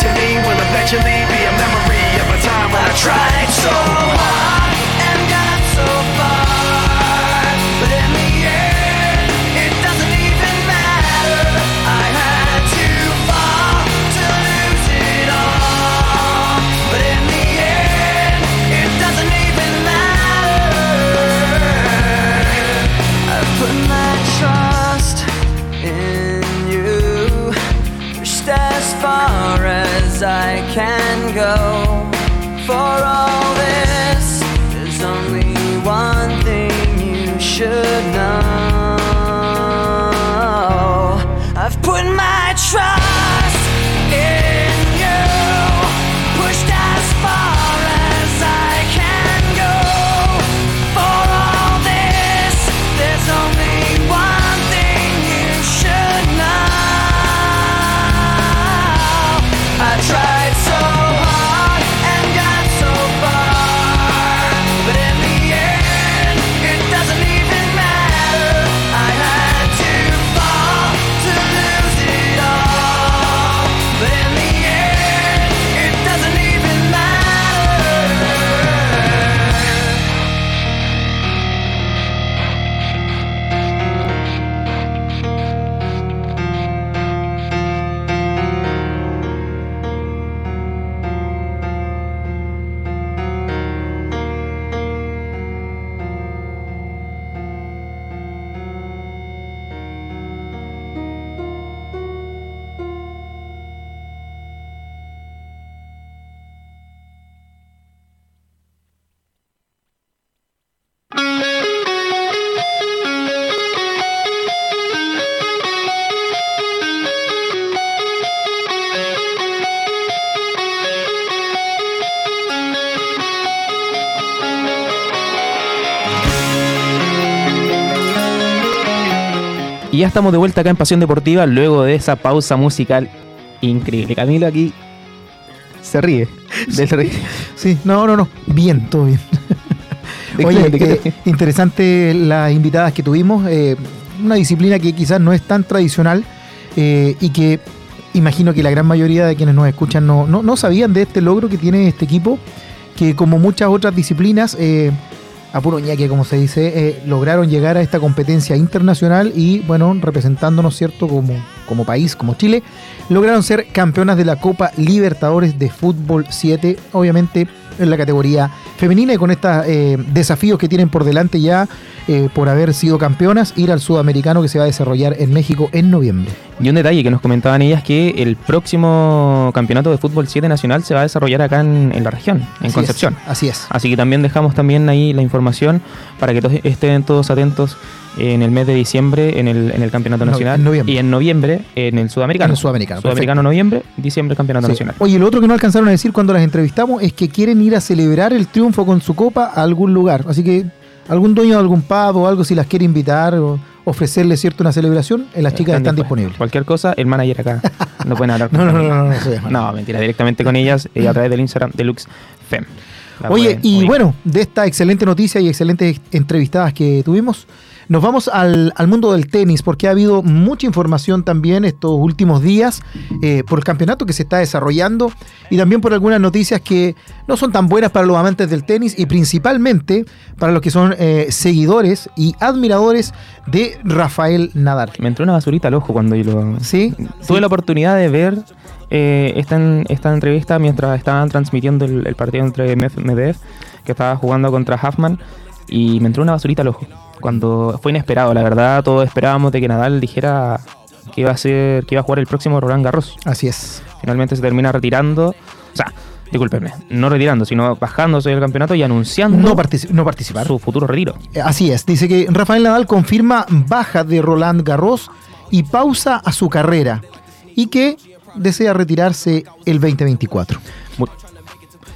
To me will eventually be a memory of a time when I tried so hard ya estamos de vuelta acá en Pasión Deportiva luego de esa pausa musical increíble. Camilo aquí se ríe. Se ríe. Sí, no, no, no. Bien, todo bien. ¿De Oye, qué- de qué- eh, interesante las invitadas que tuvimos. eh, una disciplina que quizás no es tan tradicional eh, y que imagino que la gran mayoría de quienes nos escuchan no, no, no sabían de este logro que tiene este equipo, que como muchas otras disciplinas, a puro ñaque, como se dice, eh, lograron llegar a esta competencia internacional y, bueno, representándonos, ¿cierto?, como, como país, como Chile, lograron ser campeonas de la Copa Libertadores de Fútbol 7, obviamente en la categoría femenina y con estos desafíos que tienen por delante ya eh, por haber sido campeonas, ir al sudamericano que se va a desarrollar en México en noviembre. Y un detalle que nos comentaban ellas que el próximo campeonato de fútbol 7 nacional se va a desarrollar acá en, en la región, en Así Concepción. es, así es. Así que también dejamos también ahí la información para que todos estén todos atentos en el mes de diciembre en el, en el campeonato No- nacional en noviembre. y en noviembre en el sudamericano. En el sudamericano, Sudamericano noviembre, diciembre campeonato Sí. nacional. Oye, lo otro que no alcanzaron a decir cuando las entrevistamos es que quieren ir a celebrar el triunfo con su copa a algún lugar. Así que algún dueño de algún pub o algo, si las quiere invitar o, ofrecerle cierto una celebración, eh, las chicas están, disponibles. Cualquier cosa, el manager acá no pueden hablar. no, no, no, no, no, no, mentira, directamente con ellas y a través del Instagram Deluxe Fem. Oye, y bueno, de esta excelente noticia y excelentes entrevistadas que tuvimos, nos vamos al, mundo del tenis porque ha habido mucha información también estos últimos días eh, por el campeonato que se está desarrollando y también por algunas noticias que no son tan buenas para los amantes del tenis y principalmente para los que son eh, seguidores y admiradores de Rafael Nadal. Me entró una basurita al ojo cuando yo lo... Sí. Tuve la oportunidad de ver eh, esta, esta entrevista mientras estaban transmitiendo el, partido entre Medvedev, que estaba jugando contra Huffman, y me entró una basurita al ojo cuando fue inesperado, la verdad, todos esperábamos de que Nadal dijera que iba a ser, que iba a jugar el próximo Roland Garros. Así es. Finalmente se termina retirando, o sea, discúlpenme, no retirando, sino bajándose del campeonato y anunciando no, no participar. su futuro retiro. Eh, así es, dice que Rafael Nadal confirma baja de Roland Garros y pausa a su carrera y que desea retirarse el 2024.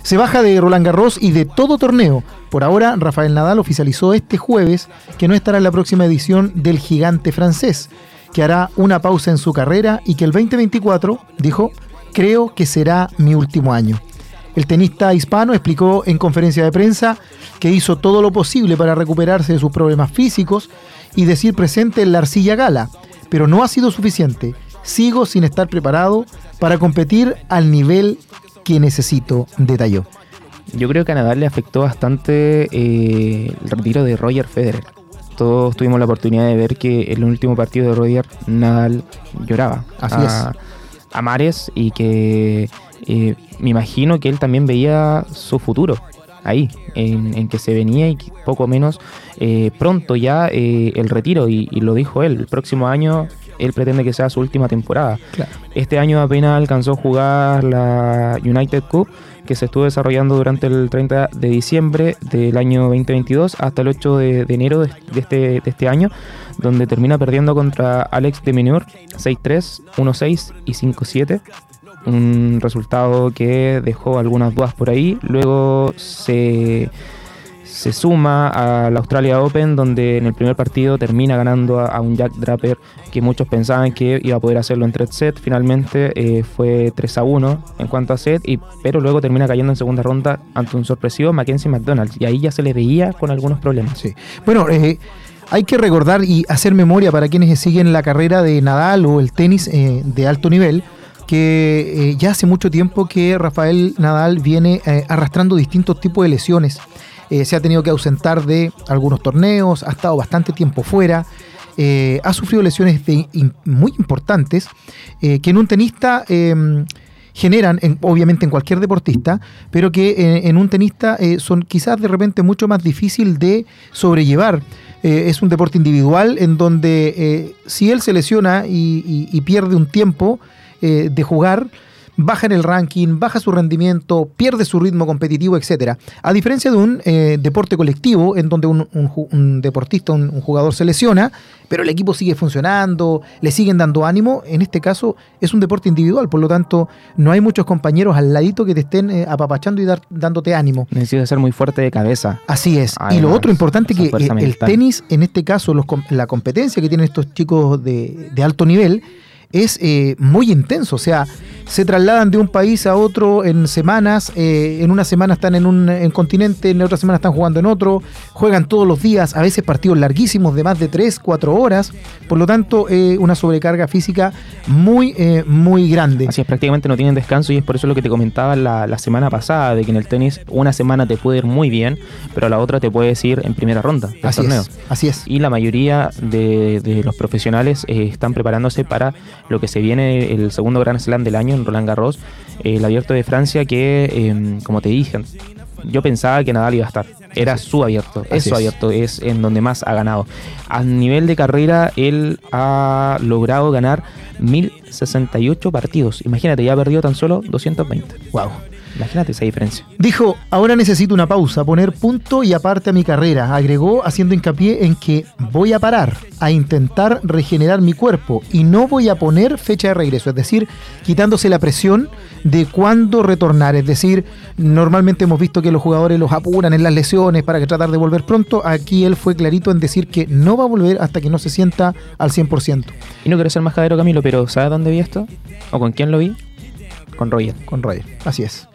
Se baja de Roland Garros y de todo torneo. Por ahora, Rafael Nadal oficializó este jueves que no estará en la próxima edición del gigante francés, que hará una pausa en su carrera y que el 2024, dijo, creo que será mi último año. El tenista hispano explicó en conferencia de prensa que hizo todo lo posible para recuperarse de sus problemas físicos y decir presente en la arcilla gala, pero no ha sido suficiente. Sigo sin estar preparado para competir al nivel que necesito, detalló. Yo creo que a Nadal le afectó bastante eh, el retiro de Roger Federer. Todos tuvimos la oportunidad de ver que en el último partido de Roger Nadal lloraba Así a, es. a Mares y que eh, me imagino que él también veía su futuro ahí, en, que se venía y poco menos eh, pronto ya el retiro y, y, lo dijo él, el próximo año él pretende que sea su última temporada. Este año apenas alcanzó a jugar la United Cup, que se estuvo desarrollando durante el 30 de diciembre del año 2022 hasta el 8 de, enero de, este, de este año, donde termina perdiendo contra Alex de Minur 6-3, 1-6 y 5-7 un resultado que dejó algunas dudas por ahí. Luego se se suma a la Australia Open, donde en el primer partido termina ganando a, un Jack Draper que muchos pensaban que iba a poder hacerlo en tres sets. Finalmente eh, fue 3 a 1 en cuanto a set, y, pero luego termina cayendo en segunda ronda ante un sorpresivo Mackenzie McDonald's. Y ahí ya se le veía con algunos problemas. Bueno, eh, hay que recordar y hacer memoria para quienes siguen la carrera de Nadal o el tenis eh, de alto nivel que ya hace mucho tiempo que Rafael Nadal viene arrastrando distintos tipos de lesiones. Eh, se ha tenido que ausentar de algunos torneos, ha estado bastante tiempo fuera. Eh, ha sufrido lesiones muy importantes eh, que en un tenista em, generan, obviamente en cualquier deportista, pero que en un tenista son quizás de repente mucho más difícil de sobrellevar. es un deporte individual en donde si él se lesiona y pierde un tiempo de jugar, baja en el ranking, baja su rendimiento, pierde su ritmo competitivo, etc. A diferencia de un eh, deporte colectivo, en donde un, deportista, un, jugador se lesiona, pero el equipo sigue funcionando, le siguen dando ánimo, en este caso es un deporte individual, por lo tanto no hay muchos compañeros al ladito que te estén eh, apapachando y dándote ánimo. Necesitas ser muy fuerte de cabeza. Así es. y lo otro importante que eh, el tenis, en este caso, la competencia que tienen estos chicos de, de alto nivel, es eh, muy intenso. O sea, se trasladan de un país a otro en semanas. Eh, en una semana están en un continente, en otra semana están jugando en otro. Juegan todos los días, a veces partidos larguísimos de más de 3, 4 horas. Por lo tanto, eh, una sobrecarga física muy, muy grande. Así es, prácticamente no tienen descanso y es por eso lo que te comentaba la, semana pasada, de que en el tenis una semana te puede ir muy bien, pero la otra te puede ir en primera ronda así Es, así es. Y la mayoría de, de los profesionales están preparándose para lo que se viene el segundo Grand Slam del año en Roland Garros, el abierto de Francia que, em, como te dije, yo pensaba que Nadal iba a estar. Era su abierto, es su abierto, es en donde más ha ganado. A nivel de carrera, él ha logrado ganar 1068 partidos. Imagínate, ya ha perdido tan solo 220. Wow. Imagínate esa diferencia. Dijo, ahora necesito una pausa, poner punto y aparte a mi carrera. Agregó haciendo hincapié en que voy a parar, a intentar regenerar mi cuerpo y no voy a poner fecha de regreso, es decir, quitándose la presión de cuándo retornar. Es decir, normalmente hemos visto que los jugadores los apuran en las lesiones para que tratar de volver pronto. Aquí él fue clarito en decir que no va a volver hasta que no se sienta al 100%. Y no quiero ser más cadero Camilo, pero ¿sabes dónde vi esto? ¿O con quién lo vi? Con Roger. Con Roger, así es.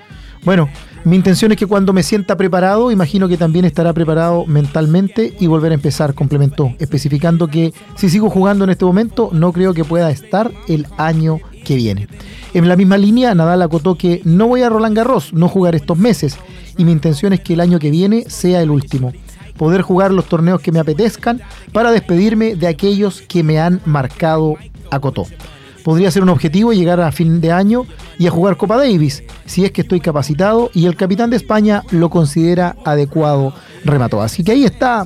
Bueno, mi intención es que cuando me sienta preparado, imagino que también estará preparado mentalmente y volver a empezar, complementó, especificando que si sigo jugando en este momento, no creo que pueda estar el año que viene. En la misma línea, Nadal acotó que no voy a Roland Garros, no jugar estos meses, y mi intención es que el año que viene sea el último. Poder jugar los torneos que me apetezcan para despedirme de aquellos que me han marcado, acotó podría ser un objetivo llegar a fin de año y a jugar Copa Davis, si es que estoy capacitado y el capitán de España lo considera adecuado, remató. Así que ahí está,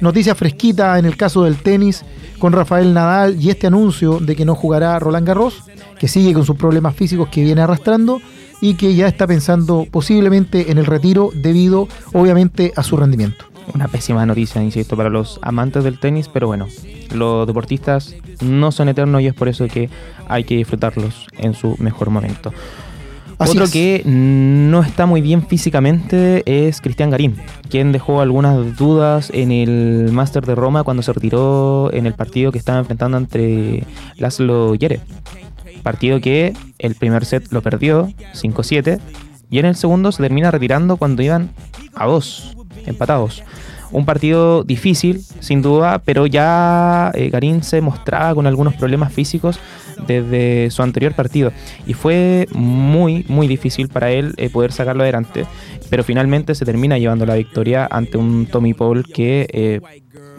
noticia fresquita en el caso del tenis con Rafael Nadal y este anuncio de que no jugará Roland Garros, que sigue con sus problemas físicos que viene arrastrando y que ya está pensando posiblemente en el retiro debido obviamente a su rendimiento una pésima noticia, insisto, para los amantes del tenis, pero bueno, los deportistas no son eternos y es por eso que hay que disfrutarlos en su mejor momento. Otro que no está muy bien físicamente es Cristian Garín, quien dejó algunas dudas en el Máster de Roma cuando se retiró en el partido que estaba enfrentando entre Laszlo Yere. Partido que el primer set lo perdió 5-7 y en el segundo se termina retirando cuando iban a dos empatados. Un partido difícil, sin duda, pero ya eh, se mostraba con algunos problemas físicos desde su anterior partido y fue muy, muy difícil para él eh, poder sacarlo adelante, pero finalmente se termina llevando la victoria ante un Tommy Paul que eh,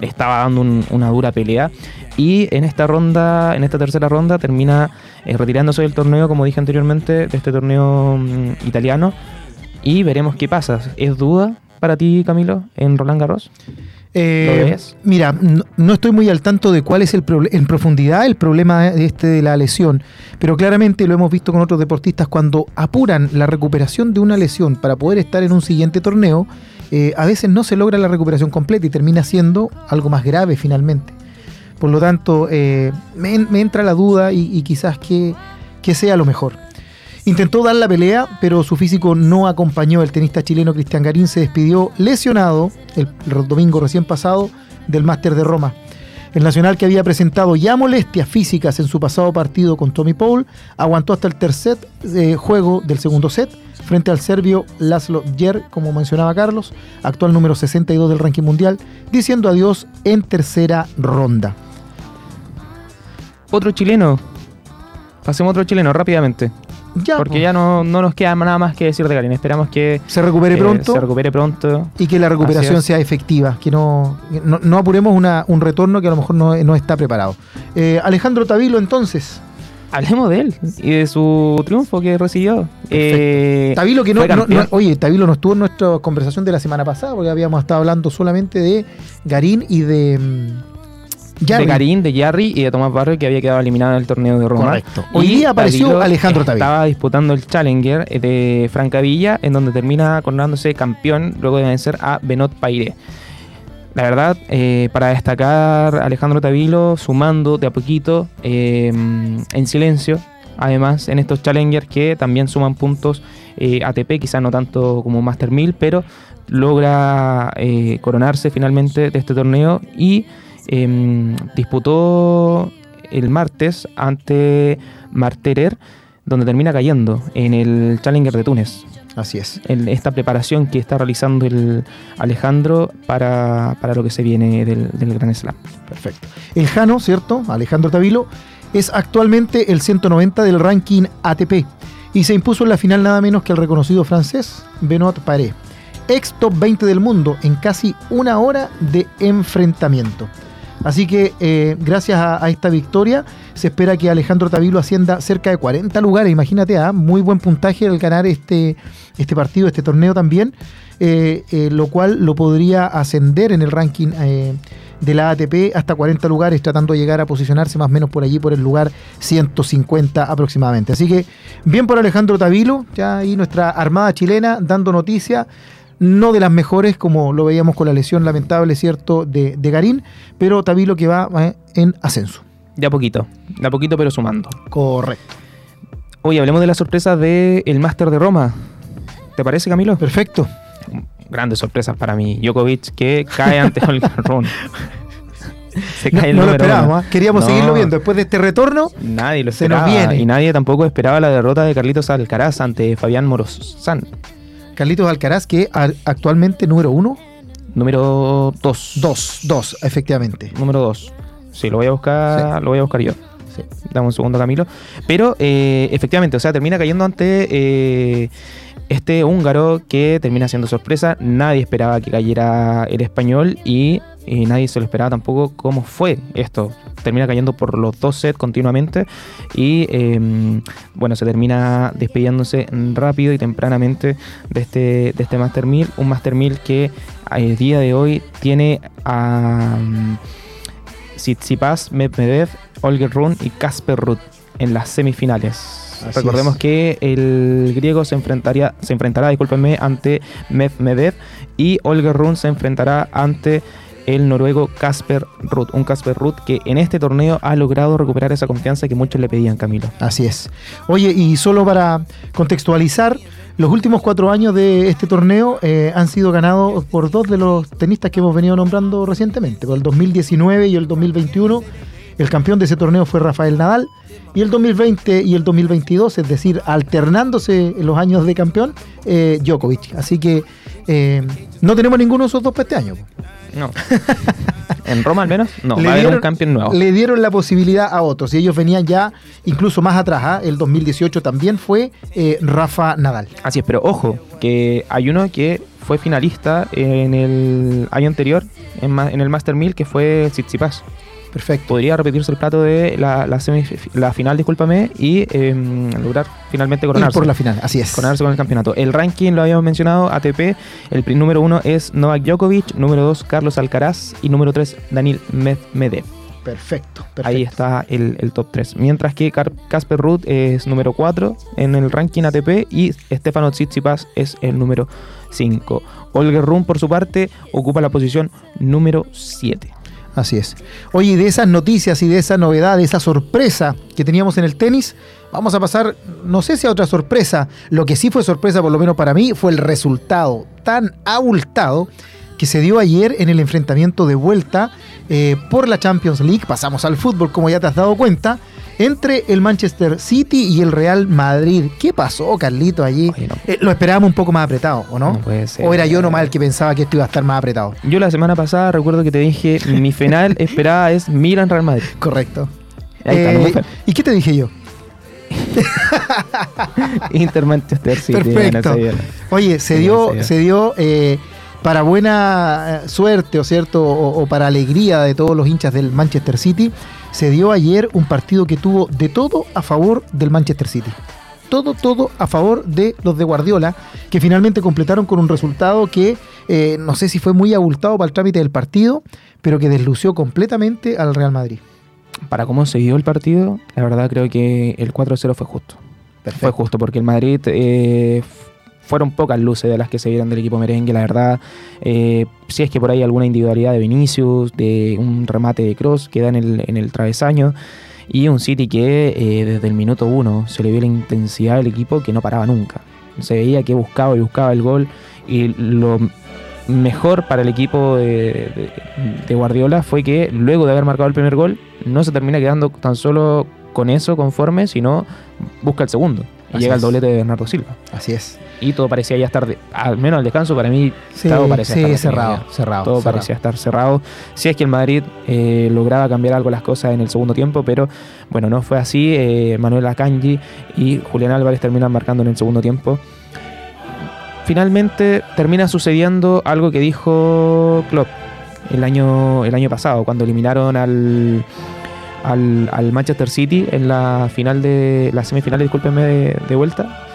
estaba dando una dura pelea y en esta ronda, en esta tercera ronda termina retirándose del torneo, como dije anteriormente, de este torneo mm, italiano y veremos qué pasa. ¿Es duda? Para ti, Camilo, en Roland Garros? Eh, mira, no, estoy muy al tanto de cuál es el en profundidad el problema de, este de la lesión, pero claramente lo hemos visto con otros deportistas cuando apuran la recuperación de una lesión para poder estar en un siguiente torneo, eh, a veces no se logra la recuperación completa y termina siendo algo más grave finalmente. Por lo tanto, eh, me, entra la duda y, quizás que, que sea lo mejor. Intentó dar la pelea, pero su físico no acompañó. El tenista chileno Cristian Garín se despidió lesionado el, domingo recién pasado del Máster de Roma. El nacional que había presentado ya molestias físicas en su pasado partido con Tommy Paul aguantó hasta el tercer eh, juego del segundo set frente al serbio Laszlo Jer, como mencionaba Carlos, actual número 62 del ranking mundial, diciendo adiós en tercera ronda. Otro chileno. Pasemos otro chileno rápidamente porque ya no, nos queda nada más que decir de Garín. Esperamos que se recupere pronto. Se recupere pronto. Y que la recuperación sea efectiva. Que no, no, apuremos un retorno que a lo mejor no, está preparado. Eh, Alejandro Tavilo, entonces. Hablemos de él y de su triunfo que recibió. Eh, Tavilo que no, Oye, Tavilo no estuvo en nuestra conversación de la semana pasada porque habíamos estado hablando solamente de Garín y de. De Karim, de Jarry y de Tomás Barrio, que había quedado eliminado en el torneo de Roma. Correcto. Hoy día apareció Alejandro Tavilo. Estaba disputando el Challenger de Francavilla, en donde termina coronándose campeón luego de vencer a Benot Paire. La verdad, eh, para destacar Alejandro Tavilo sumando de a poquito eh, en silencio, además en estos Challengers que también suman puntos eh, ATP, quizás no tanto como Master 1000, pero logra coronarse finalmente de este torneo y Em, disputó el martes ante Marterer, donde termina cayendo en el Challenger de Túnez. Así es. En esta preparación que está realizando el Alejandro para, lo que se viene del, del Gran Slam. Perfecto. El Jano, ¿cierto? Alejandro Tavilo, es actualmente el 190 del ranking ATP y se impuso en la final nada menos que el reconocido francés Benoit Paré, ex top 20 del mundo en casi una hora de enfrentamiento. Así que eh, gracias a, esta victoria se espera que Alejandro Tavilo ascienda cerca de 40 lugares. Imagínate, ¿ah? muy buen puntaje al ganar este, este partido, este torneo también, eh, eh, lo cual lo podría ascender en el ranking de la ATP, hasta 40 lugares, tratando de llegar a posicionarse más o menos por allí, por el lugar 150 aproximadamente. Así que bien por Alejandro Tavilo, ya ahí nuestra Armada chilena dando noticia no de las mejores, como lo veíamos con la lesión lamentable, ¿cierto?, de, de Garín, pero Tavilo que va eh, en ascenso. De a poquito, de a poquito pero sumando. Correcto. Oye, hablemos de la sorpresa del el Máster de Roma. ¿Te parece, Camilo? Perfecto. Grandes sorpresas para mí. Djokovic que cae ante Holger Rune. Se cae no, el no lo esperábamos, ¿eh? queríamos no. seguirlo viendo. Después de este retorno, nadie lo esperaba. Se nos viene. Y nadie tampoco esperaba la derrota de Carlitos Alcaraz ante Fabián Morozán. Carlitos Alcaraz, que actualmente número uno. Número dos. Dos, dos, efectivamente. Número dos. Sí, lo voy a buscar, sí. lo voy a buscar yo. Sí. Dame un segundo, Camilo. Pero eh, efectivamente, o sea, termina cayendo ante eh, este húngaro que termina siendo sorpresa. Nadie esperaba que cayera el español y, nadie se lo esperaba tampoco cómo fue esto. Termina cayendo por los dos sets continuamente y eh, bueno, se termina despidiéndose rápido y tempranamente de este, de este Master 1000. Un Master 1000 que el día de hoy tiene a um, Medvedev, Olger Run y Casper Ruth en las semifinales. Así Recordemos es. que el griego se enfrentaría, se enfrentará, discúlpenme, ante Medvedev y Olger Run se enfrentará ante el noruego Casper Ruth, un Casper Ruth que en este torneo ha logrado recuperar esa confianza que muchos le pedían, Camilo. Así es. Oye, y solo para contextualizar, los últimos cuatro años de este torneo eh, han sido ganados por dos de los tenistas que hemos venido nombrando recientemente, por el 2019 y el 2021. El campeón de ese torneo fue Rafael Nadal y el 2020 y el 2022, es decir, alternándose los años de campeón, eh, Djokovic. Así que eh, no tenemos ninguno de esos dos para este año. No. en Roma al menos, no, le va a haber un campeón nuevo. Le dieron la posibilidad a otros y ellos venían ya incluso más atrás. ¿eh? El 2018 también fue eh, Rafa Nadal. Así es, pero ojo, que hay uno que fue finalista en el año anterior, en, en el Master 1000, que fue Tsitsipas. Perfecto. Podría repetirse el plato de la, la, la final, discúlpame, y eh, lograr finalmente coronarse. Ir por la final, así es. Coronarse con el campeonato. El ranking lo habíamos mencionado, ATP. El número uno es Novak Djokovic, número dos Carlos Alcaraz y número tres Daniel Medvedev. Perfecto, perfecto, Ahí está el, el top 3. Mientras que Casper Ruth es número 4 en el ranking ATP y Stefano Tsitsipas es el número 5. Olger Run, por su parte, ocupa la posición número 7. Así es. Oye, de esas noticias y de esa novedad, de esa sorpresa que teníamos en el tenis, vamos a pasar, no sé si a otra sorpresa. Lo que sí fue sorpresa, por lo menos para mí, fue el resultado tan abultado que se dio ayer en el enfrentamiento de vuelta eh, por la Champions League. Pasamos al fútbol, como ya te has dado cuenta, entre el Manchester City y el Real Madrid. ¿Qué pasó, Carlito, allí? Oye, no. eh, lo esperábamos un poco más apretado, ¿o no? No puede ser. ¿O era yo nomás el que pensaba que esto iba a estar más apretado? Yo la semana pasada recuerdo que te dije, mi final esperada es Milan Real Madrid. Correcto. Eh, ¿Y qué te dije yo? Inter Manchester City. Perfecto. Oye, se dio, se dio eh, para buena suerte, ¿o cierto? O, o, para alegría de todos los hinchas del Manchester City, se dio ayer un partido que tuvo de todo a favor del Manchester City. Todo, todo a favor de los de Guardiola, que finalmente completaron con un resultado que eh, no sé si fue muy abultado para el trámite del partido, pero que deslució completamente al Real Madrid. Para cómo se dio el partido, la verdad creo que el 4-0 fue justo. Perfecto. Fue justo porque el Madrid eh, fueron pocas luces de las que se vieron del equipo merengue, la verdad. Eh, si es que por ahí alguna individualidad de Vinicius, de un remate de Cross que da en el, en el travesaño. Y un City que eh, desde el minuto uno se le vio la intensidad del equipo que no paraba nunca. Se veía que buscaba y buscaba el gol. Y lo mejor para el equipo de, de, de Guardiola fue que luego de haber marcado el primer gol, no se termina quedando tan solo con eso conforme, sino busca el segundo. Y Así llega el doblete de Bernardo Silva. Así es. Y todo parecía ya estar, de- al menos al descanso, para mí, Sí, todo parecía sí, estar cerrado, cerrado, Todo cerrado. parecía estar cerrado. Si es que el Madrid eh, lograba cambiar algo las cosas en el segundo tiempo, pero bueno, no fue así. Eh, Manuel Akanji y Julián Álvarez terminan marcando en el segundo tiempo. Finalmente termina sucediendo algo que dijo Klopp el año, el año pasado, cuando eliminaron al, al, al Manchester City en la final de la semifinal, discúlpenme, de, de vuelta.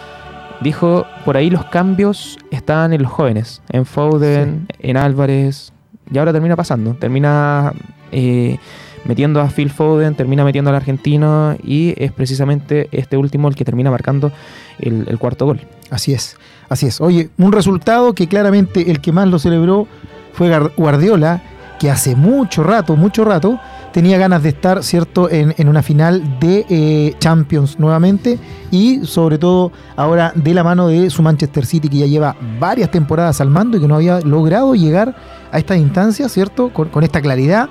Dijo, por ahí los cambios están en los jóvenes, en Foden, en Álvarez, y ahora termina pasando. Termina eh, metiendo a Phil Foden, termina metiendo al argentino y es precisamente este último el que termina marcando el, el cuarto gol. Así es, así es. Oye, un resultado que claramente el que más lo celebró fue Guardiola, que hace mucho rato, mucho rato, tenía ganas de estar, ¿cierto?, en, en una final de eh, Champions nuevamente y sobre todo ahora de la mano de su Manchester City, que ya lleva varias temporadas al mando y que no había logrado llegar a esta instancia, ¿cierto?, con, esta claridad,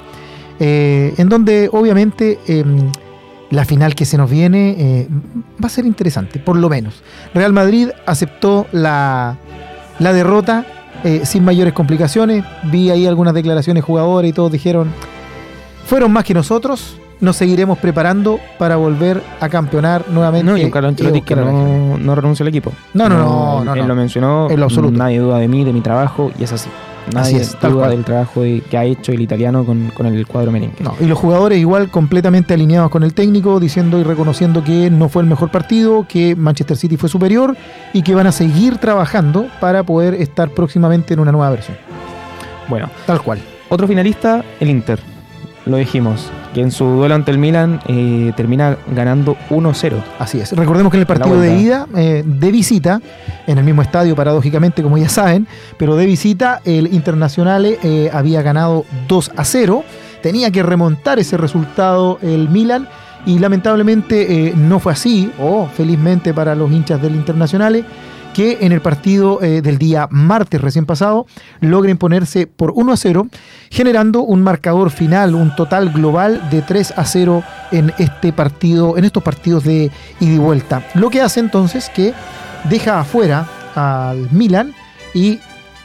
eh, en donde obviamente... em, la final que se nos viene eh, va a ser interesante, por lo menos. Real Madrid aceptó la, la derrota sin mayores complicaciones. Vi ahí algunas declaraciones de jugadores y todos dijeron, fueron más que nosotros, nos seguiremos preparando para volver a campeonar nuevamente. No, y un Carlo y Ancelotti que buscar la final". no, no renuncia al equipo. No, no, no, no, Él no. lo mencionó. En lo absoluto. Nadie duda de mí, de mi trabajo, y es así. Así Nadie es, duda cual. del trabajo que ha hecho el italiano con, con el cuadro merengue. No, y los jugadores igual completamente alineados con el técnico, diciendo y reconociendo que no fue el mejor partido, que Manchester City fue superior y que van a seguir trabajando para poder estar próximamente en una nueva versión. Bueno, Tal cual. otro finalista, el Inter. Lo dijimos, que en su duelo ante el Milan eh, termina ganando 1-0. Así es. Recordemos que en el partido de ida, eh, de visita, en el mismo estadio, paradójicamente, como ya saben, pero de visita, el Internacional eh, había ganado 2 a 0. Tenía que remontar ese resultado el Milan y lamentablemente no fue así, o felizmente para los hinchas del Internacional, que en el partido eh, del día martes recién pasado logra imponerse por 1 a 0, generando un marcador final, un total global de 3 a 0 en este partido, en estos partidos de ida y vuelta. Lo que hace entonces que deja afuera al Milan y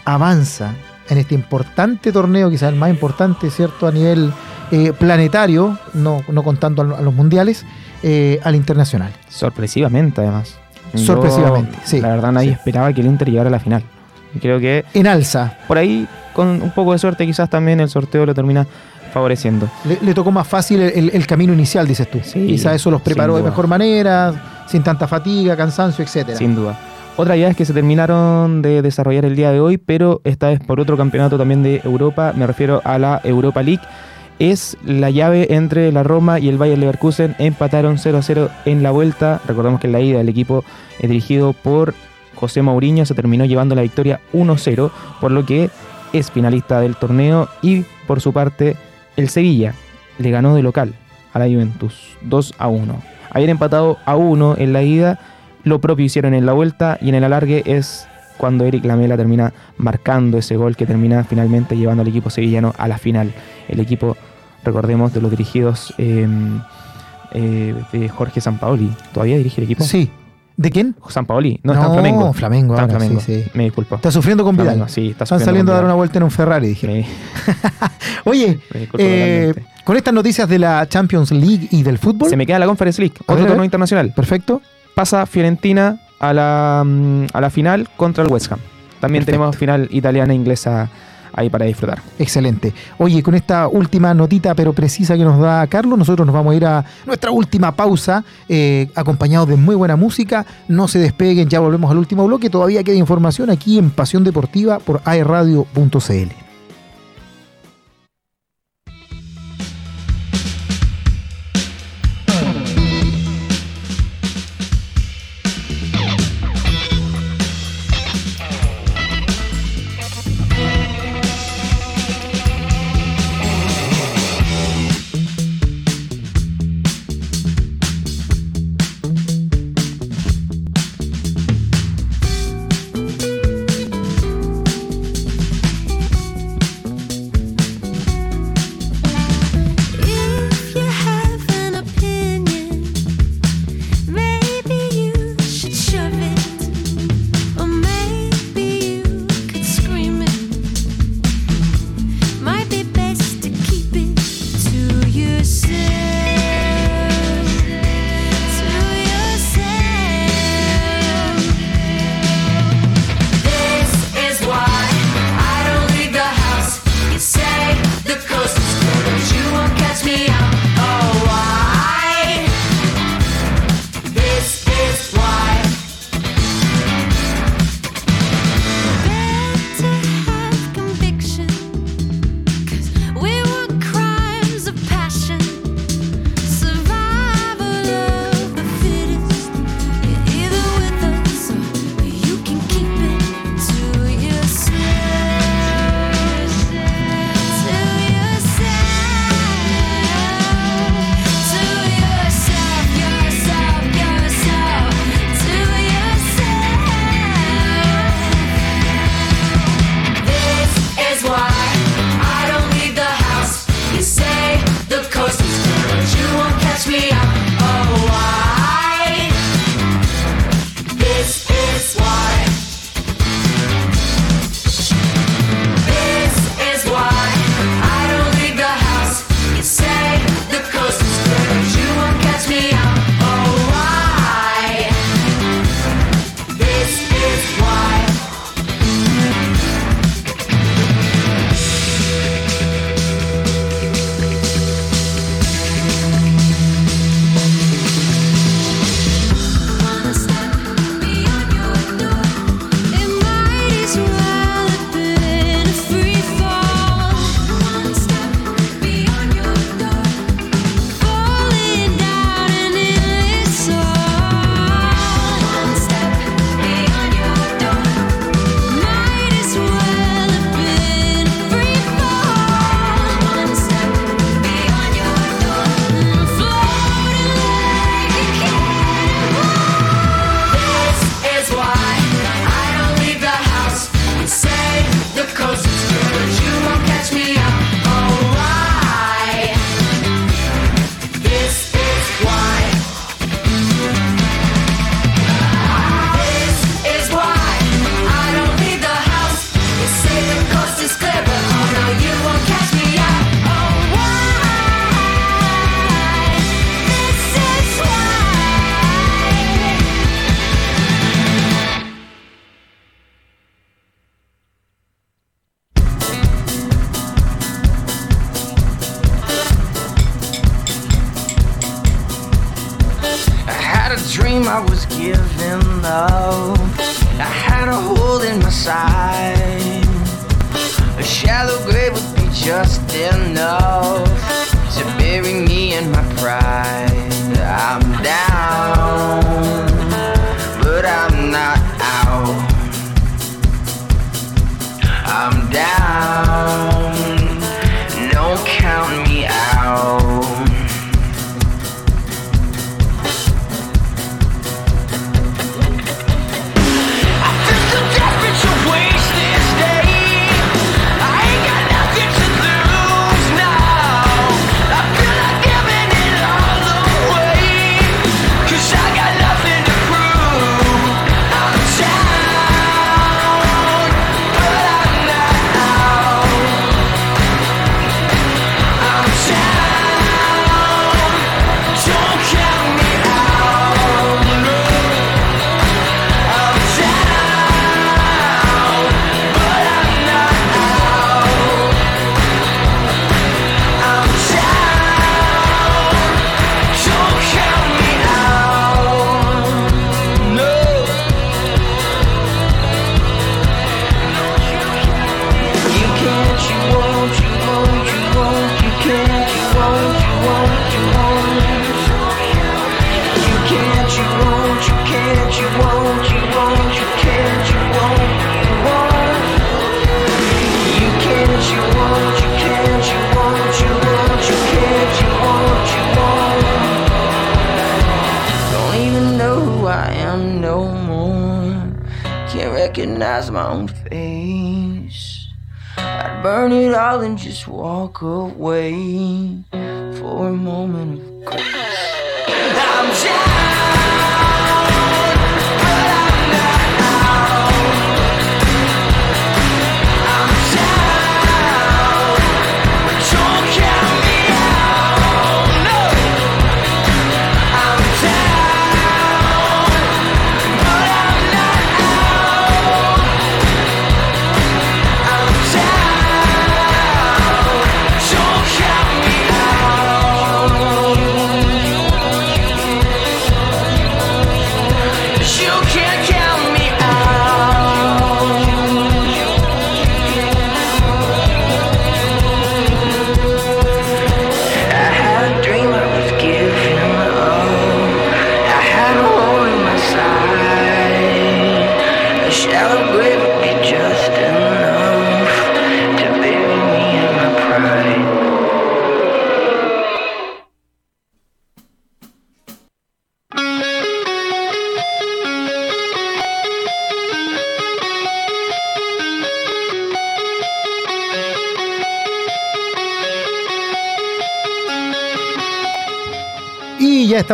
avanza en este importante torneo, quizás el más importante, ¿cierto? A nivel eh, planetario, no, no contando a, lo- a los mundiales, eh, al internacional. Sorpresivamente, además. Sorpresivamente, sí, La verdad, nadie sí. esperaba que el Inter llegara a la final. Creo que En alza. por ahí, con un poco de suerte, quizás también el sorteo lo termina favoreciendo. Le, le tocó más fácil el, el- el camino inicial, dices tú. Sí, Quizás eso los preparó de mejor manera, sin tanta fatiga, cansancio, etcétera. Sin duda. Otra idea es que se terminaron de desarrollar el día de hoy, pero esta vez por otro campeonato también de Europa, me refiero a la Europa League. Es la llave entre la Roma y el Bayern Leverkusen. Empataron 0-0 en la vuelta. Recordemos que en la ida el equipo dirigido por José Mourinho se terminó llevando la victoria 1-0, por lo que es finalista del torneo. Y por su parte, el Sevilla le ganó de local a la Juventus 2-1. Habían empatado a 1 en la ida lo propio hicieron en la vuelta y en el alargue es cuando Eric Lamela termina marcando ese gol que termina finalmente llevando al equipo sevillano a la final. El equipo, recordemos, de los dirigidos eh, eh, de Jorge Sampaoli. ¿Todavía dirige el equipo? Sí. ¿De quién? Sampaoli. No, está en Flamengo. Flamengo, Está en ahora, Flamengo. sí, sí. Me disculpo. Está sufriendo con Vidal. Flamengo, sí, está Están saliendo a dar una vuelta en un Ferrari, dije. Me, Oye, me eh, con estas noticias de la Champions League y del fútbol, Se me queda la Conference League, A otro ver, torneo internacional. perfecto. Pasa Fiorentina a la, mm, a la final contra el West Ham. También Perfecto. tenemos final italiana e inglesa ahí para disfrutar. Excelente. Oye, con esta última notita pero precisa que nos da Carlos, nosotros nos vamos a ir a nuestra última pausa, eh, acompañados de muy buena música. No se despeguen, ya volvemos al último bloque. Todavía queda información aquí en Pasión Deportiva por aerradio.cl.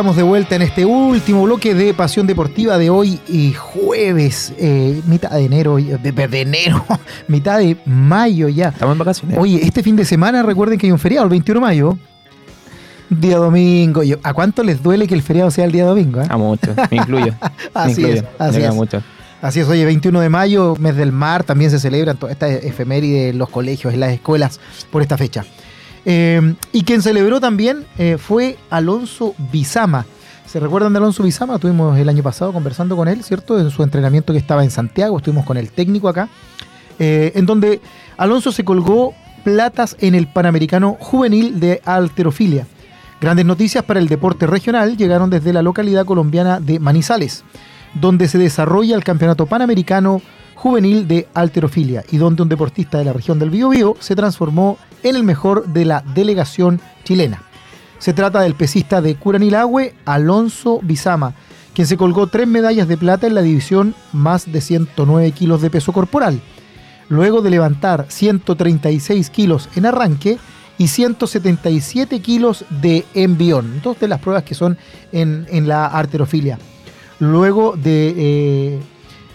estamos de vuelta en este último bloque de Pasión Deportiva de hoy, y jueves, eh, mitad de enero, de, enero, mitad de mayo ya. Estamos en vacaciones. Oye, este fin de semana recuerden que hay un feriado, el 21 de mayo, día domingo. Yo- ¿A cuánto les duele que el feriado sea el día domingo? eh? A mucho, me incluyo. Así me incluyo. es, así Me da es. mucho. Así es, oye, 21 de mayo, mes del mar, también se celebran todas estas efemérides en los colegios, en las escuelas, por esta fecha. Eh, y quien celebró también eh, fue Alonso Bizama. ¿Se recuerdan de Alonso Bizama? Estuvimos el año pasado conversando con él, ¿cierto? En su entrenamiento que estaba en Santiago, estuvimos con el técnico acá, eh, en donde Alonso se colgó platas en el Panamericano Juvenil de Alterofilia. Grandes noticias para el deporte regional llegaron desde la localidad colombiana de Manizales, donde se desarrolla el Campeonato Panamericano Juvenil de Alterofilia y donde un deportista de la región del Biobío se transformó en el mejor de la delegación chilena. Se trata del pesista de Curanilagüe, Alonso Bizama, quien se colgó tres medallas de plata en la división más de 109 kilos de peso corporal, luego de levantar 136 kilos en arranque y 177 kilos de envión, dos de las pruebas que son en, en la arterofilia. Luego de eh,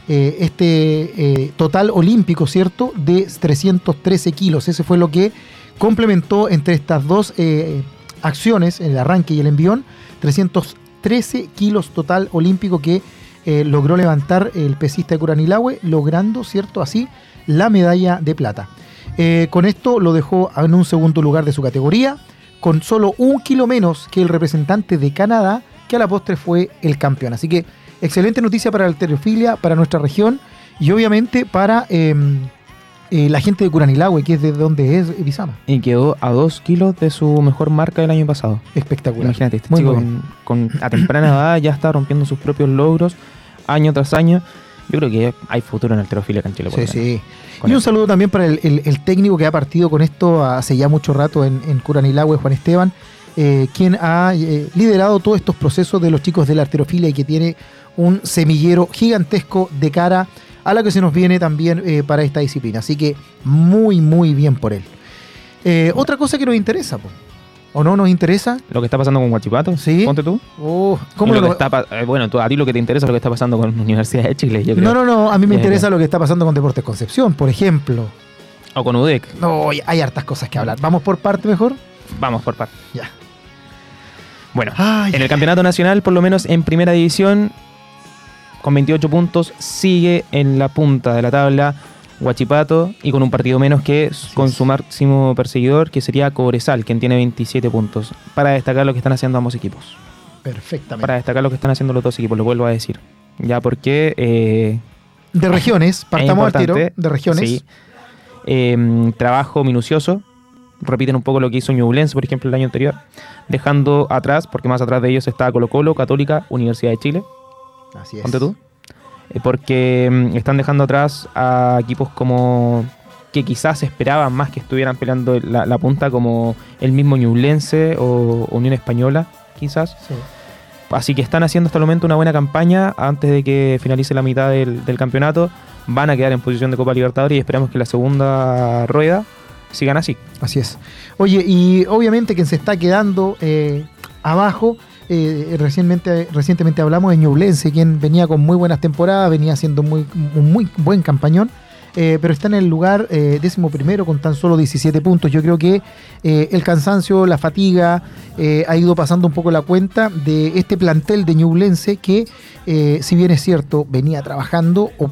eh, este eh, total olímpico, ¿cierto? De 313 kilos. Ese fue lo que complementó entre estas dos eh, acciones, el arranque y el envión, 313 kilos total olímpico que logró levantar el pesista de Curanilahue, logrando, ¿cierto? Así, la medalla de plata. Con esto lo dejó en un segundo lugar de su categoría, con solo un kilo menos que el representante de Canadá, que a la postre fue el campeón. Así que excelente noticia para la alterofilia, para nuestra región y obviamente para eh, eh, la gente de Curanilahue, que es de donde es Bizama. Y quedó a 2 kilos de su mejor marca del año pasado. Espectacular. Imagínate, este Muy chico con, con- a temprana edad ya está rompiendo sus propios logros año tras año. Yo creo que hay futuro en alterofilia acá en Chile. Sí, sí. Y un saludo también para el, el- el técnico que ha partido con esto hace ya mucho rato en, en Curanilahue, Juan Esteban, eh, quien ha eh, liderado todos estos procesos de los chicos de la arterofilia y que tiene un semillero gigantesco de cara a la que se nos viene también eh, para esta disciplina. Así que muy, muy bien por él. Eh, otra cosa que nos interesa, po. ¿o no nos interesa? Lo que está pasando con Guachipato, Sí. ponte tú. Oh, ¿cómo lo lo- que está pa- eh, bueno, tú- a ti lo que te interesa es lo que está pasando con la Universidad de Chile, yo creo. No, no, no, a mí me interesa lo que está pasando con Deportes Concepción, por ejemplo. O con UDEC. No, hay hartas cosas que hablar. ¿Vamos por parte mejor? Vamos por parte. Ya. Bueno, Ay, en el campeonato nacional, por lo menos en primera división, con 28 puntos, sigue en la punta de la tabla Huachipato y con un partido menos que con su máximo perseguidor, que sería Cobresal, quien tiene 27 puntos. Para destacar lo que están haciendo ambos equipos. Perfectamente. Para destacar lo que están haciendo los dos equipos, lo vuelvo a decir. Ya porque eh, De regiones, partamos al tiro. De regiones. Sí. Eh, trabajo minucioso. Repiten un poco lo que hizo Ñublense, por ejemplo, el año anterior. Dejando atrás, porque más atrás de ellos está Colo Colo, Católica, Universidad de Chile. Así es. Ponte tú. Eh, porque mm, están dejando atrás a equipos como que quizás esperaban más que estuvieran peleando la, la punta, como el mismo Ñublense o Unión Española, quizás. Sí. Así que están haciendo hasta el momento una buena campaña antes de que finalice la mitad del, del campeonato. Van a quedar en posición de Copa Libertadores y esperamos que la segunda rueda sigan así. Así es. Oye, y obviamente quien se está quedando eh, abajo, eh, recientemente, recientemente hablamos de Ñublense, quien venía con muy buenas temporadas, venía haciendo muy, un muy buen campañón. eh, pero está en el lugar eh, décimo primero con tan solo 17 puntos. Yo creo que eh, el cansancio, la fatiga, eh, ha ido pasando un poco la cuenta de este plantel de Ñublense que, eh, si bien es cierto, venía trabajando, o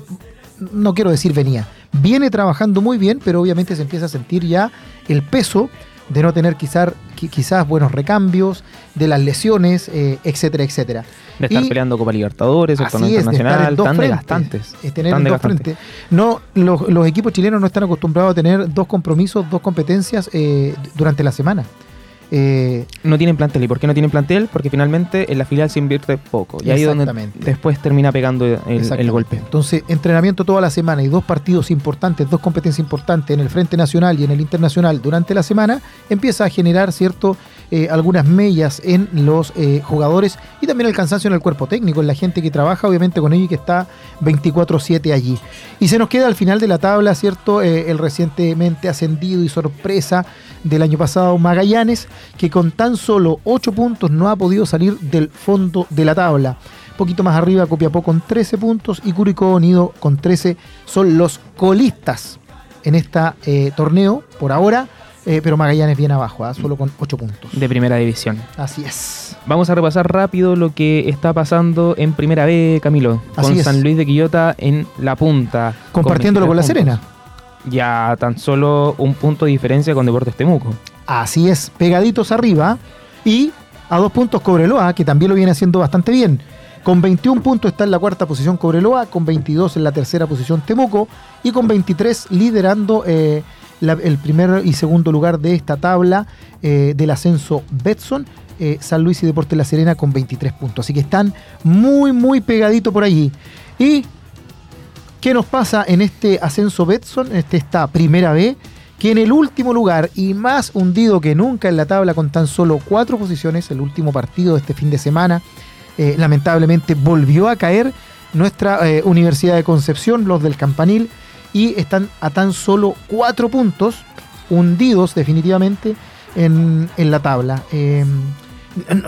no quiero decir venía, viene trabajando muy bien, pero obviamente se empieza a sentir ya el peso de no tener quizás, qui- quizás buenos recambios, de las lesiones, eh, etcétera, etcétera. De estar Y- peleando Copa Libertadores, el torneo internacional, tan desgastantes. Es tener en dos frentes. No, los, los equipos chilenos no están acostumbrados a tener dos compromisos, dos competencias eh, durante la semana. Eh, No tienen plantel. ¿Y por qué no tienen plantel? Porque finalmente en la filial se invierte poco. Y ahí es donde después termina pegando el, golpe. Entonces, entrenamiento toda la semana y dos partidos importantes, dos competencias importantes en el Frente Nacional y en el Internacional durante la semana, empieza a generar, ¿cierto?, eh, algunas mellas en los eh, jugadores y también el cansancio en el cuerpo técnico, en la gente que trabaja, obviamente, con ellos y que está 24-7 allí. Y se nos queda al final de la tabla, ¿cierto?, Eh, el recientemente ascendido y sorpresa del año pasado, Magallanes, que con tan solo 8 puntos no ha podido salir del fondo de la tabla. Poquito más arriba, Copiapó con 13 puntos y Curicó Unido con 13 son los colistas en este torneo por ahora, eh, pero Magallanes bien abajo, ¿ah? solo con 8 puntos. De primera división. Así es. Vamos a repasar rápido lo que está pasando en Primera B, Camilo. Así con es. San Luis de Quillota en la punta. Compartiéndolo con La 23 Serena. Ya tan solo un punto de diferencia con Deportes Temuco. Así es, pegaditos arriba. Y a dos puntos Cobreloa, que también lo viene haciendo bastante bien. Con 21 puntos está en la cuarta posición Cobreloa, con 22 en la tercera posición Temuco y con 23 liderando eh, el primer y segundo lugar de esta tabla eh, del ascenso Betson. eh, San Luis y Deportes La Serena con 23 puntos. Así que están muy, muy pegaditos por allí. Y ¿Qué nos pasa en este ascenso Betson, este, esta primera B? Que en el último lugar y más hundido que nunca en la tabla con tan solo cuatro posiciones, el último partido de este fin de semana, eh, lamentablemente volvió a caer nuestra Universidad de Concepción, los del Campanil, y están a tan solo cuatro puntos, hundidos definitivamente en, en la tabla. Eh,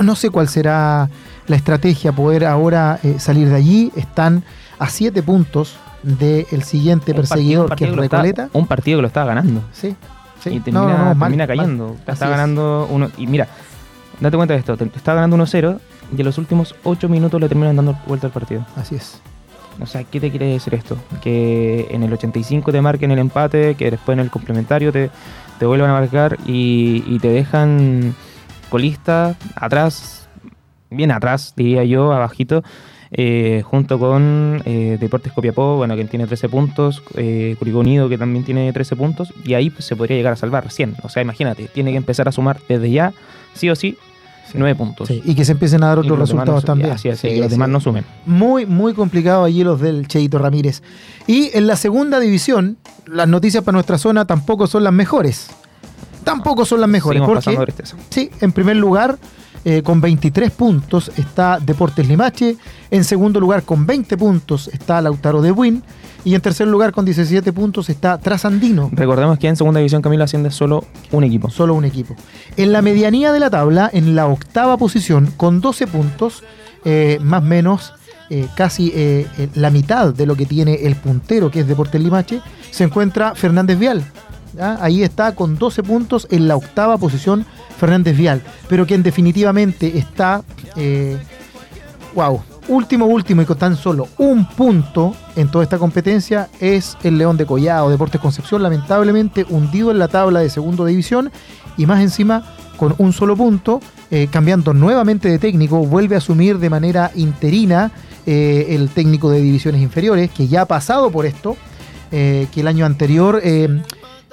no, sé cuál será la estrategia, poder ahora eh, salir de allí. Están a siete puntos del siguiente Un perseguidor partido- que es Recoleta. está- un partido que lo estaba ganando. Sí, sí. y termina, No, no, no, mal, termina mal. cayendo. Así está es. ganando uno. Y mira, date cuenta de esto. Está ganando 1-0 y en los últimos 8 minutos le terminan dando vuelta al partido. Así es. O sea, ¿qué te quiere decir esto? Que en el 85 te marquen el empate, que después en el complementario te, vuelvan a marcar y, te dejan colista atrás bien atrás, diría yo, abajito, eh, junto con eh, Deportes Copiapó, bueno, que tiene 13 puntos, eh, Curicó Unido, que también tiene 13 puntos, y ahí se podría llegar a salvar recién. O sea, imagínate, tiene que empezar a sumar desde ya, sí o sí, 9 puntos. Sí, y que se empiecen a dar otros resultados no también. Así es, Sí, que los demás no sumen. Muy, muy complicado allí los del Cheito Ramírez. Y en la segunda división, las noticias para nuestra zona tampoco son las mejores. Tampoco son las mejores. Seguimos porque, sí, en primer lugar, eh, con 23 puntos está Deportes Limache. En segundo lugar, con 20 puntos está Lautaro de Buin. Y en tercer lugar, con 17 puntos está Trasandino. Recordemos que en segunda división Camilo asciende solo un equipo. Solo un equipo. En la medianía de la tabla, en la octava posición, con 12 puntos, eh, más o menos eh, casi la mitad de lo que tiene el puntero, que es Deportes Limache, se encuentra Fernández Vial. ¿ya? Ahí está con 12 puntos en la octava posición Fernández Vial, pero quien definitivamente está, eh, wow, último, último y con tan solo un punto en toda esta competencia es el León de Collado, Deportes Concepción, lamentablemente hundido en la tabla de segunda división y más encima con un solo punto, eh, cambiando nuevamente de técnico, vuelve a asumir de manera interina eh, el técnico de divisiones inferiores, que ya ha pasado por esto, eh, que el año anterior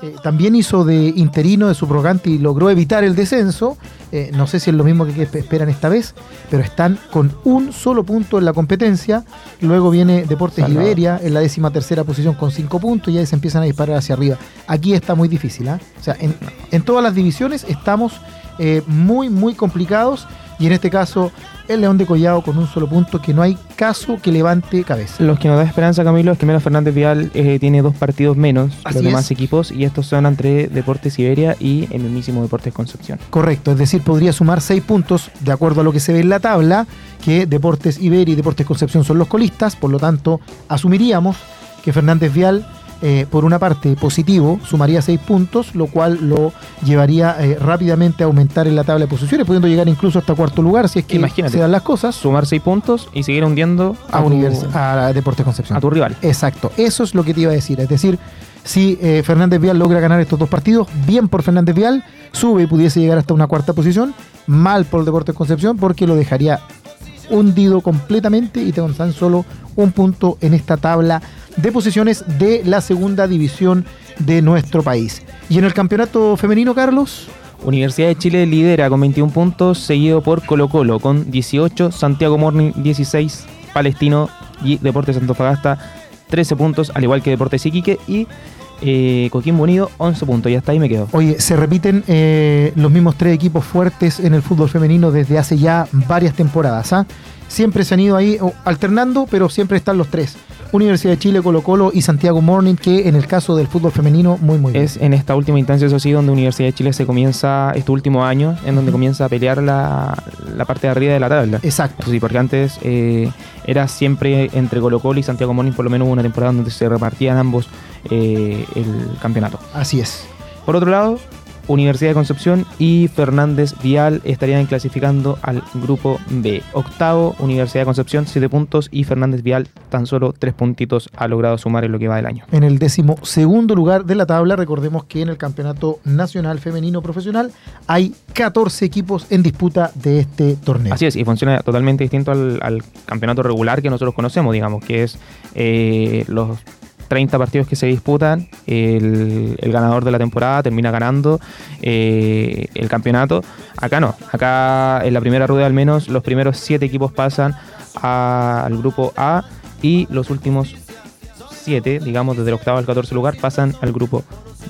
eh, también hizo de interino, de subrogante y logró evitar el descenso. Eh, no sé si es lo mismo que, esperan esta vez, pero están con un solo punto en la competencia. Luego viene Deportes. Iberia en la décima tercera posición con cinco puntos y ahí se empiezan a disparar hacia arriba. Aquí está muy difícil. ¿ah? O sea, en, en todas las divisiones estamos eh, muy, muy complicados. Y en este caso, el León de Collado con un solo punto que no hay caso que levante cabeza. Lo que nos da esperanza, Camilo, es que Melo Fernández Vial eh, tiene dos partidos menos que los demás es. equipos y estos son entre Deportes Iberia y el mismísimo Deportes Concepción. Correcto, es decir, podría sumar seis puntos de acuerdo a lo que se ve en la tabla, que Deportes Iberia y Deportes Concepción son los colistas, por lo tanto, asumiríamos que Fernández Vial, eh, por una parte positivo, sumaría seis puntos, lo cual lo llevaría eh, rápidamente a aumentar en la tabla de posiciones, pudiendo llegar incluso hasta cuarto lugar si es que Imagínate. se dan las cosas Sumar seis puntos y seguir hundiendo a, tu- Univers- a Deportes Concepción. a tu rival. Exacto, eso es lo que te iba a decir. Es decir, si eh, Fernández Vial logra ganar estos dos partidos, bien por Fernández Vial, sube y pudiese llegar hasta una cuarta posición, mal por el Deportes Concepción, porque lo dejaría hundido completamente y te tan solo un punto en esta tabla de posiciones de la segunda división de nuestro país. Y en el campeonato femenino, Carlos, Universidad de Chile lidera con 21 puntos, seguido por Colo Colo con 18, Santiago Morning 16, Palestino y Deportes Antofagasta 13 puntos, al igual que Deportes Iquique y eh, Coquimbo Unido 11 puntos. Y hasta ahí me quedo. Oye, se repiten eh, los mismos tres equipos fuertes en el fútbol femenino desde hace ya varias temporadas. ¿ah? Siempre se han ido ahí alternando, pero siempre están los tres. Universidad de Chile, Colo Colo y Santiago Morning, que en el caso del fútbol femenino, muy, muy bien. Es en esta última instancia, eso sí, donde Universidad de Chile se comienza, este último año, en donde comienza a pelear la, la parte de arriba de la tabla. Exacto. Eso sí, porque antes eh, era siempre entre Colo Colo y Santiago Morning, por lo menos hubo una temporada donde se repartían ambos eh, el campeonato. Así es. Por otro lado, Universidad de Concepción y Fernández Vial estarían clasificando al grupo B. Octavo, Universidad de Concepción, 7 puntos y Fernández Vial tan solo 3 puntitos ha logrado sumar en lo que va del año. En el décimo segundo lugar de la tabla, recordemos que en el Campeonato Nacional Femenino Profesional hay 14 equipos en disputa de este torneo. Así es, y funciona totalmente distinto al, al campeonato regular que nosotros conocemos, digamos, que es eh, los 30 partidos que se disputan, el, ganador de la temporada termina ganando eh, el campeonato. Acá no, acá en la primera rueda al menos los primeros 7 equipos pasan al grupo A y los últimos 7, digamos, desde el octavo al 14 lugar, pasan al grupo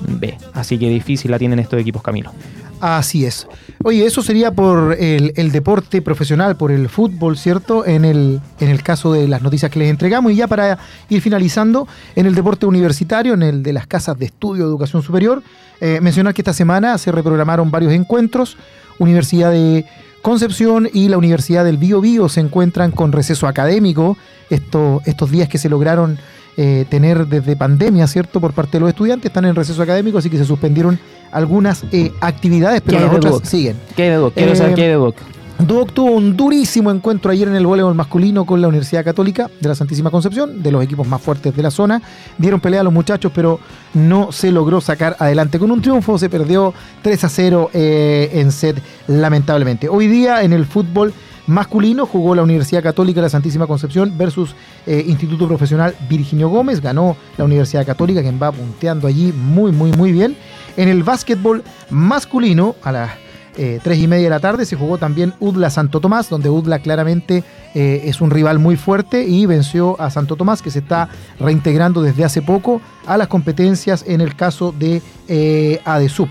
B. Así que difícil la tienen estos equipos camino. Así es. Oye, eso sería por el, el deporte profesional, por el fútbol, ¿cierto? En el, en el caso de las noticias que les entregamos. Y ya para ir finalizando, en el deporte universitario, en el de las casas de estudio de educación superior, eh, mencionar que esta semana se reprogramaron varios encuentros. Universidad de Concepción y la Universidad del Bío Bío se encuentran con receso académico. Esto- estos días que se lograron eh, tener desde pandemia, ¿cierto? Por parte de los estudiantes, están en receso académico, así que se suspendieron algunas eh, actividades, pero ¿Qué las otras siguen. ¿Qué hay de Doc? Quiero Eh, saber qué hay de Doc. Duoc tuvo un durísimo encuentro ayer en el voleibol masculino con la Universidad Católica de la Santísima Concepción, de los equipos más fuertes de la zona. Dieron pelea a los muchachos, pero no se logró sacar adelante. Con un triunfo se perdió 3 a 0 eh, en set, lamentablemente. Hoy día en el fútbol masculino jugó la Universidad Católica de la Santísima Concepción versus eh, Instituto Profesional Virginio Gómez. Ganó la Universidad Católica, quien va punteando allí muy, muy, muy bien. En el básquetbol masculino, a las eh, 3 y media de la tarde, se jugó también UDLA Santo Tomás, donde UDLA claramente eh, es un rival muy fuerte y venció a Santo Tomás, que se está reintegrando desde hace poco a las competencias en el caso de eh, ADESUB.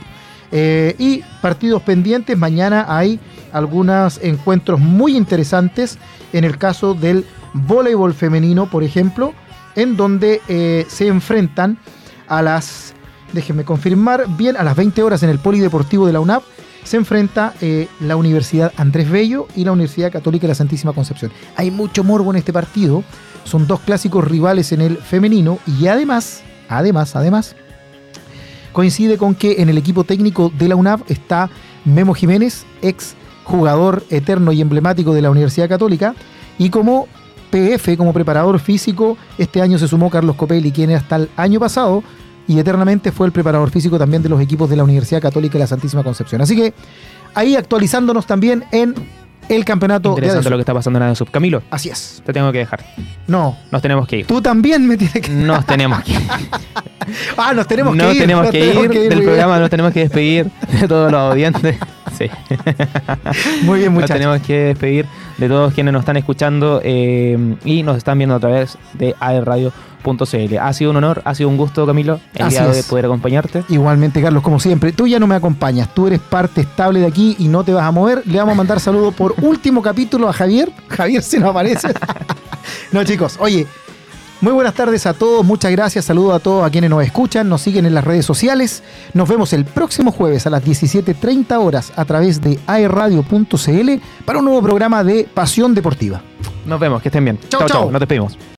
Eh, y partidos pendientes, mañana hay algunos encuentros muy interesantes en el caso del voleibol femenino, por ejemplo, en donde eh, se enfrentan a las, déjenme confirmar, bien, a las 20 horas en el Polideportivo de la UNAP, se enfrenta eh, la Universidad Andrés Bello y la Universidad Católica de la Santísima Concepción. Hay mucho morbo en este partido, son dos clásicos rivales en el femenino y además, además, además, coincide con que en el equipo técnico de la UNAP está Memo Jiménez, ex jugador eterno y emblemático de la Universidad Católica, y como PF, como preparador físico, este año se sumó Carlos Copelli, quien hasta el año pasado y eternamente fue el preparador físico también de los equipos de la Universidad Católica de la Santísima Concepción. Así que ahí actualizándonos también en el campeonato de Interesante lo que está pasando en la sub. Camilo, Así es. te tengo que dejar. No, Nos tenemos que ir. tú también me tienes que... Nos tenemos que ir. Ah, nos tenemos no que ir. tenemos nos que ir muy del bien. programa, nos tenemos que despedir de todos los audientes. Sí. Muy bien, Nos muchachos. tenemos que despedir de todos quienes nos están escuchando eh, y nos están viendo a través de Ha sido un honor, ha sido un gusto, Camilo, el día de poder acompañarte. Igualmente, Carlos, como siempre, tú ya no me acompañas, tú eres parte estable de aquí y no te vas a mover. Le vamos a mandar saludo por último capítulo a Javier. Javier se nos aparece. no, chicos, oye, muy buenas tardes a todos, muchas gracias, saludos a todos a quienes nos escuchan, nos siguen en las redes sociales. Nos vemos el próximo jueves a las 17.30 horas a través de aerradio.cl para un nuevo programa de Pasión Deportiva. Nos vemos, que estén bien. Chau, chau. Nos despedimos.